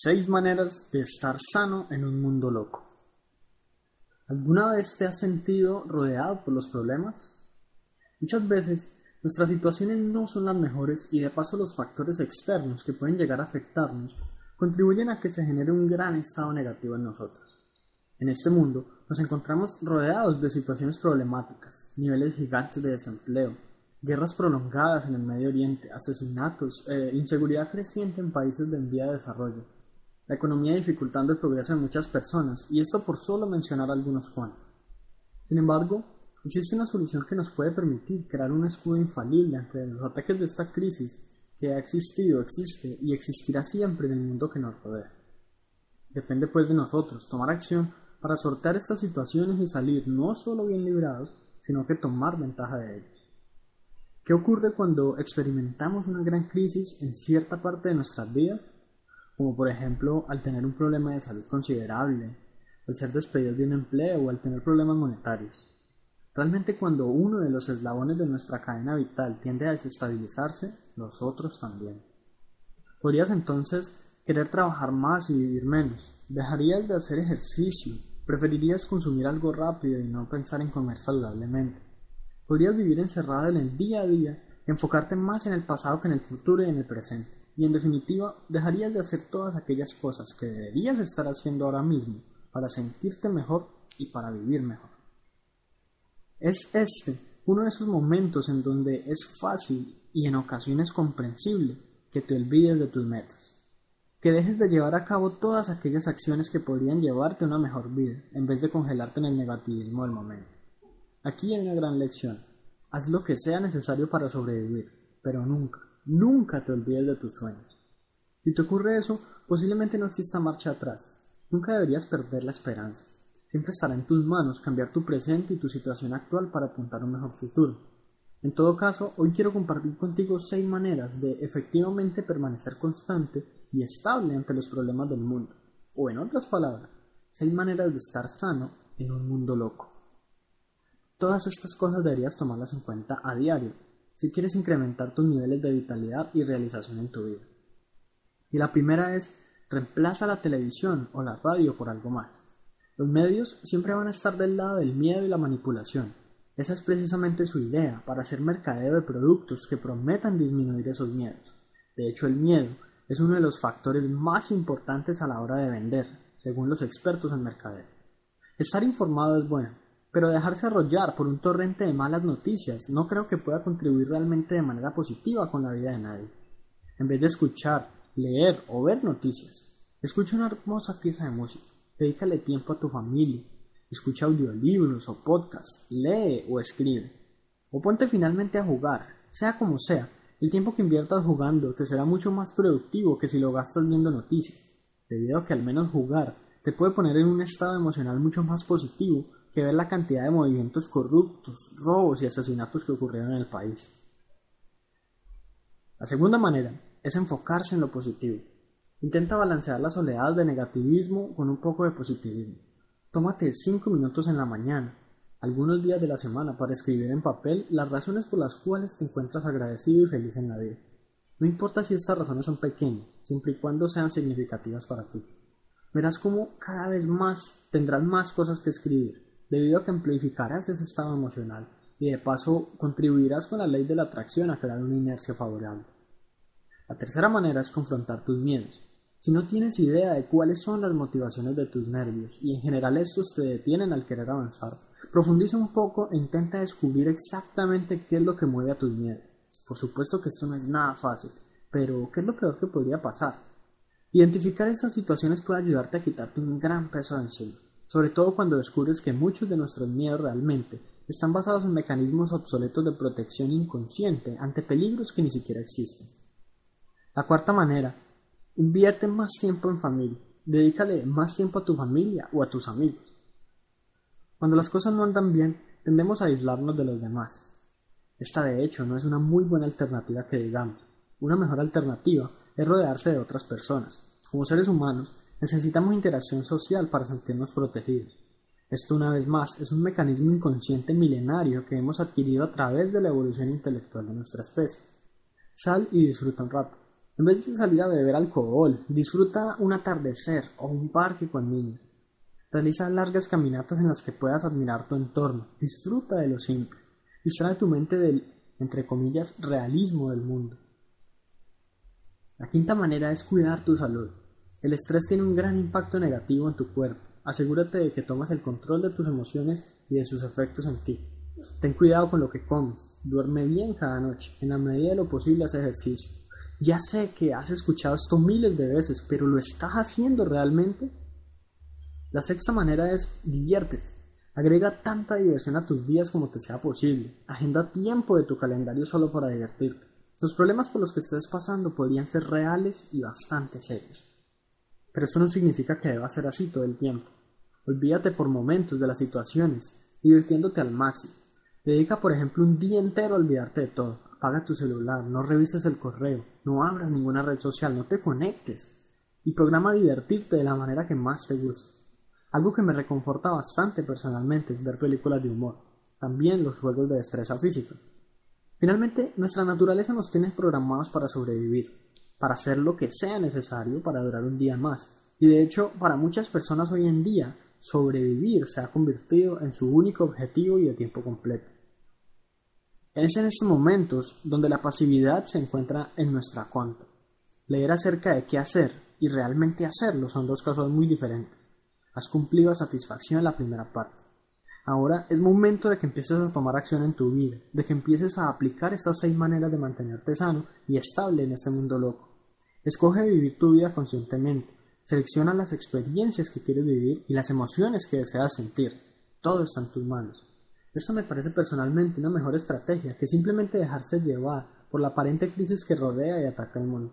Seis maneras de estar sano en un mundo loco. ¿Alguna vez te has sentido rodeado por los problemas? Muchas veces nuestras situaciones no son las mejores y de paso los factores externos que pueden llegar a afectarnos contribuyen a que se genere un gran estado negativo en nosotros. En este mundo nos encontramos rodeados de situaciones problemáticas, niveles gigantes de desempleo, guerras prolongadas en el Medio Oriente, asesinatos, e inseguridad creciente en países de en vía de desarrollo, la economía dificultando el progreso de muchas personas, y esto por solo mencionar algunos cuantos. Sin embargo, existe una solución que nos puede permitir crear un escudo infalible ante los ataques de esta crisis que ha existido, existe y existirá siempre en el mundo que nos rodea. Depende pues de nosotros tomar acción para sortear estas situaciones y salir no solo bien librados, sino que tomar ventaja de ellos. ¿Qué ocurre cuando experimentamos una gran crisis en cierta parte de nuestras vidas? Como por ejemplo al tener un problema de salud considerable, al ser despedidos de un empleo o al tener problemas monetarios. Realmente cuando uno de los eslabones de nuestra cadena vital tiende a desestabilizarse, los otros también. Podrías entonces querer trabajar más y vivir menos. Dejarías de hacer ejercicio, Preferirías consumir algo rápido y no pensar en comer saludablemente. Podrías vivir encerrado en el día a día, enfocarte más en el pasado que en el futuro y en el presente. Y en definitiva, dejarías de hacer todas aquellas cosas que deberías estar haciendo ahora mismo para sentirte mejor y para vivir mejor. Es este uno de esos momentos en donde es fácil y en ocasiones comprensible que te olvides de tus metas que dejes de llevar a cabo todas aquellas acciones que podrían llevarte a una mejor vida, en vez de congelarte en el negativismo del momento. Aquí hay una gran lección. Haz lo que sea necesario para sobrevivir, pero nunca, nunca te olvides de tus sueños. Si te ocurre eso, posiblemente no exista marcha atrás. Nunca deberías perder la esperanza. Siempre estará en tus manos cambiar tu presente y tu situación actual para apuntar a un mejor futuro. En todo caso, hoy quiero compartir contigo seis maneras de efectivamente permanecer constante y estable ante los problemas del mundo. O en otras palabras, seis maneras de estar sano en un mundo loco. Todas estas cosas deberías tomarlas en cuenta a diario si quieres incrementar tus niveles de vitalidad y realización en tu vida. Y la primera es, reemplaza la televisión o la radio por algo más. Los medios siempre van a estar del lado del miedo y la manipulación. Esa es precisamente su idea, para hacer mercadeo de productos que prometan disminuir esos miedos. De hecho, el miedo es uno de los factores más importantes a la hora de vender, según los expertos en mercadeo. Estar informado es bueno, pero dejarse arrollar por un torrente de malas noticias no creo que pueda contribuir realmente de manera positiva con la vida de nadie. En vez de escuchar, leer o ver noticias, escucha una hermosa pieza de música, dedícale tiempo a tu familia, escucha audiolibros o podcasts, lee o escribe, o ponte finalmente a jugar, sea como sea, el tiempo que inviertas jugando te será mucho más productivo que si lo gastas viendo noticias, debido a que al menos jugar te puede poner en un estado emocional mucho más positivo que ver la cantidad de movimientos corruptos, robos y asesinatos que ocurrieron en el país. La segunda manera es enfocarse en lo positivo. Intenta balancear las oleadas de negativismo con un poco de positivismo. Tómate 5 minutos en la mañana algunos días de la semana para escribir en papel las razones por las cuales te encuentras agradecido y feliz en la vida. No importa si estas razones son pequeñas, siempre y cuando sean significativas para ti. Verás cómo cada vez más tendrás más cosas que escribir, debido a que amplificarás ese estado emocional y de paso contribuirás con la ley de la atracción a crear una inercia favorable. La tercera manera es confrontar tus miedos. Si no tienes idea de cuáles son las motivaciones de tus nervios y en general estos te detienen al querer avanzar, Profundiza un poco e intenta descubrir exactamente qué es lo que mueve a tus miedos. Por supuesto que esto no es nada fácil, pero ¿qué es lo peor que podría pasar? Identificar esas situaciones puede ayudarte a quitarte un gran peso de encima, sobre todo cuando descubres que muchos de nuestros miedos realmente están basados en mecanismos obsoletos de protección inconsciente ante peligros que ni siquiera existen. La cuarta manera, invierte más tiempo en familia, dedícale más tiempo a tu familia o a tus amigos. Cuando las cosas no andan bien, tendemos a aislarnos de los demás. Esta de hecho no es una muy buena alternativa que digamos. Una mejor alternativa es rodearse de otras personas. Como seres humanos, necesitamos interacción social para sentirnos protegidos. Esto una vez más es un mecanismo inconsciente milenario que hemos adquirido a través de la evolución intelectual de nuestra especie. Sal y disfruta un rato. En vez de salir a beber alcohol, disfruta un atardecer o un parque con niños. Realiza largas caminatas en las que puedas admirar tu entorno. Disfruta de lo simple. Distrae tu mente del, entre comillas, realismo del mundo. La quinta manera es cuidar tu salud. El estrés tiene un gran impacto negativo en tu cuerpo. Asegúrate de que tomas el control de tus emociones y de sus efectos en ti. Ten cuidado con lo que comes. Duerme bien cada noche. En la medida de lo posible haz ejercicio. Ya sé que has escuchado esto miles de veces, pero ¿lo estás haciendo realmente? La sexta manera es diviértete. Agrega tanta diversión a tus días como te sea posible. Agenda tiempo de tu calendario solo para divertirte. Los problemas por los que estés pasando podrían ser reales y bastante serios. Pero eso no significa que deba ser así todo el tiempo. Olvídate por momentos de las situaciones, divirtiéndote al máximo. Dedica, por ejemplo, un día entero a olvidarte de todo. Apaga tu celular, no revises el correo, no abras ninguna red social, no te conectes. Y programa divertirte de la manera que más te guste. Algo que me reconforta bastante personalmente es ver películas de humor, también los juegos de destreza física. Finalmente, nuestra naturaleza nos tiene programados para sobrevivir, para hacer lo que sea necesario para durar un día más. Y de hecho, para muchas personas hoy en día, sobrevivir se ha convertido en su único objetivo y de tiempo completo. Es en estos momentos donde la pasividad se encuentra en nuestra contra. Leer acerca de qué hacer y realmente hacerlo son dos cosas muy diferentes. Has cumplido a satisfacción la primera parte. Ahora es momento de que empieces a tomar acción en tu vida, de que empieces a aplicar estas seis maneras de mantenerte sano y estable en este mundo loco. Escoge vivir tu vida conscientemente, selecciona las experiencias que quieres vivir y las emociones que deseas sentir. Todo está en tus manos. Esto me parece personalmente una mejor estrategia que simplemente dejarse llevar por la aparente crisis que rodea y ataca el mundo.